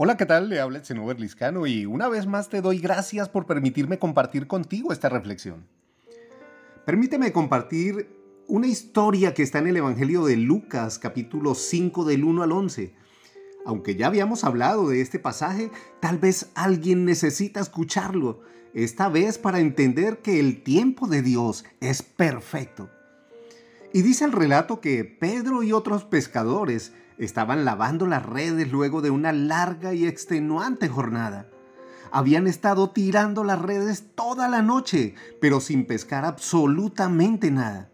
Hola, ¿qué tal? Le habla el Liscano y una vez más te doy gracias por permitirme compartir contigo esta reflexión. Permíteme compartir una historia que está en el Evangelio de Lucas, capítulo 5 del 1 al 11. Aunque ya habíamos hablado de este pasaje, tal vez alguien necesita escucharlo, esta vez para entender que el tiempo de Dios es perfecto. Y dice el relato que Pedro y otros pescadores estaban lavando las redes luego de una larga y extenuante jornada. Habían estado tirando las redes toda la noche, pero sin pescar absolutamente nada.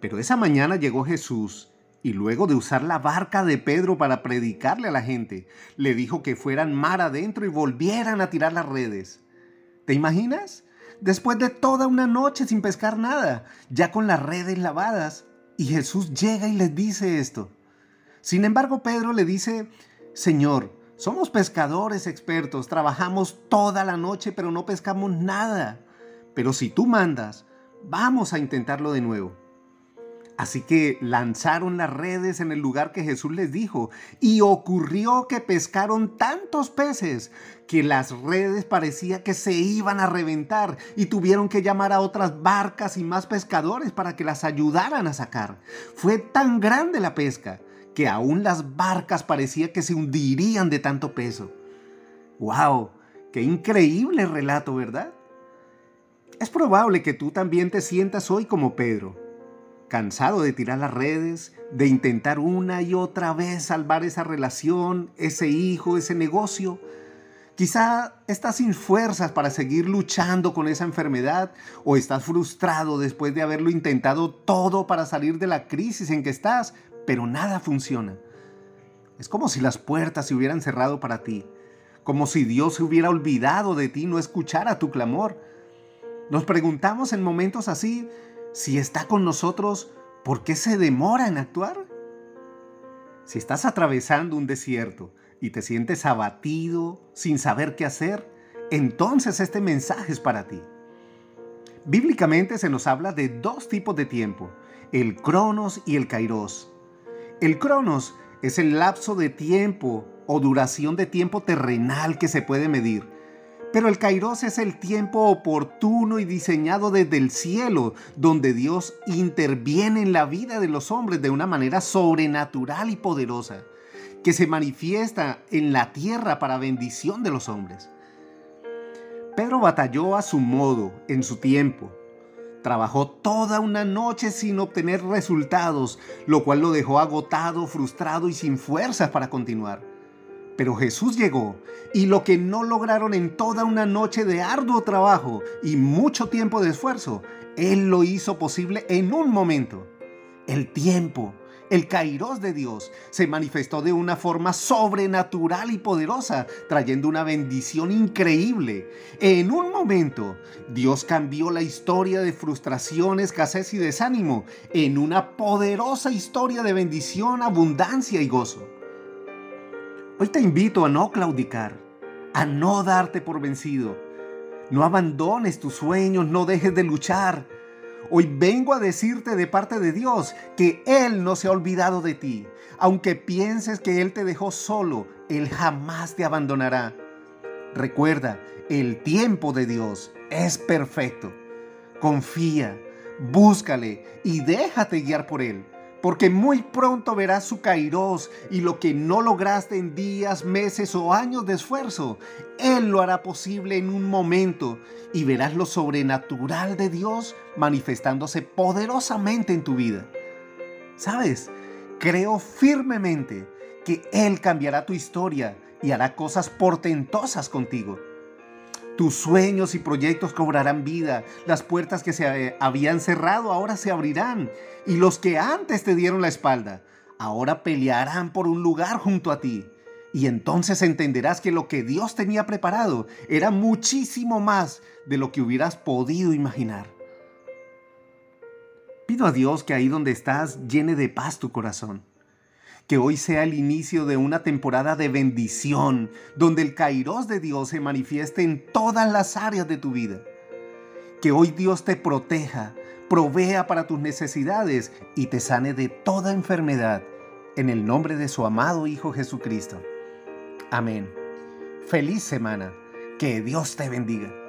Pero esa mañana llegó Jesús y luego de usar la barca de Pedro para predicarle a la gente, le dijo que fueran mar adentro y volvieran a tirar las redes. ¿Te imaginas? Después de toda una noche sin pescar nada, ya con las redes lavadas, y Jesús llega y les dice esto. Sin embargo, Pedro le dice, Señor, somos pescadores expertos, trabajamos toda la noche, pero no pescamos nada. Pero si tú mandas, vamos a intentarlo de nuevo. Así que lanzaron las redes en el lugar que Jesús les dijo, y ocurrió que pescaron tantos peces que las redes parecía que se iban a reventar y tuvieron que llamar a otras barcas y más pescadores para que las ayudaran a sacar. Fue tan grande la pesca que aún las barcas parecía que se hundirían de tanto peso. ¡Wow! ¡Qué increíble relato, ¿verdad? Es probable que tú también te sientas hoy como Pedro, cansado de tirar las redes, de intentar una y otra vez salvar esa relación, ese hijo, ese negocio. Quizá estás sin fuerzas para seguir luchando con esa enfermedad o estás frustrado después de haberlo intentado todo para salir de la crisis en que estás, pero nada funciona. Es como si las puertas se hubieran cerrado para ti, como si Dios se hubiera olvidado de ti, no escuchara tu clamor. Nos preguntamos en momentos así si está con nosotros, ¿por qué se demora en actuar? Si estás atravesando un desierto y te sientes abatido, sin saber qué hacer, entonces este mensaje es para ti. Bíblicamente se nos habla de dos tipos de tiempo, el cronos y el kairos. El cronos es el lapso de tiempo o duración de tiempo terrenal que se puede medir. Pero el kairos es el tiempo oportuno y diseñado desde el cielo, donde Dios interviene en la vida de los hombres de una manera sobrenatural y poderosa, que se manifiesta en la tierra para bendición de los hombres. Pedro batalló a su modo, en su tiempo, Trabajó toda una noche sin obtener resultados, lo cual lo dejó agotado, frustrado y sin fuerzas para continuar. Pero Jesús llegó y lo que no lograron en toda una noche de arduo trabajo y mucho tiempo de esfuerzo, Él lo hizo posible en un momento. El tiempo, el Kairos de Dios se manifestó de una forma sobrenatural y poderosa, trayendo una bendición increíble. En un momento, Dios cambió la historia de frustración, escasez y desánimo en una poderosa historia de bendición, abundancia y gozo. Hoy te invito a no claudicar, a no darte por vencido. No abandones tus sueños, no dejes de luchar. Hoy vengo a decirte de parte de Dios que Él no se ha olvidado de ti. Aunque pienses que Él te dejó solo, Él jamás te abandonará. Recuerda, el tiempo de Dios es perfecto. Confía, búscale y déjate guiar por Él porque muy pronto verás su kairos y lo que no lograste en días, meses o años de esfuerzo, Él lo hará posible en un momento y verás lo sobrenatural de Dios manifestándose poderosamente en tu vida. ¿Sabes? Creo firmemente que Él cambiará tu historia y hará cosas portentosas contigo. Tus sueños y proyectos cobrarán vida. Las puertas que se eh, habían cerrado ahora se abrirán. Y los que antes te dieron la espalda, ahora pelearán por un lugar junto a ti. Y entonces entenderás que lo que Dios tenía preparado era muchísimo más de lo que hubieras podido imaginar. Pido a Dios que ahí donde estás llene de paz tu corazón que hoy sea el inicio de una temporada de bendición, donde el Kairos de Dios se manifieste en todas las áreas de tu vida. Que hoy Dios te proteja, provea para tus necesidades y te sane de toda enfermedad, en el nombre de su amado Hijo Jesucristo. Amén. Feliz semana. Que Dios te bendiga.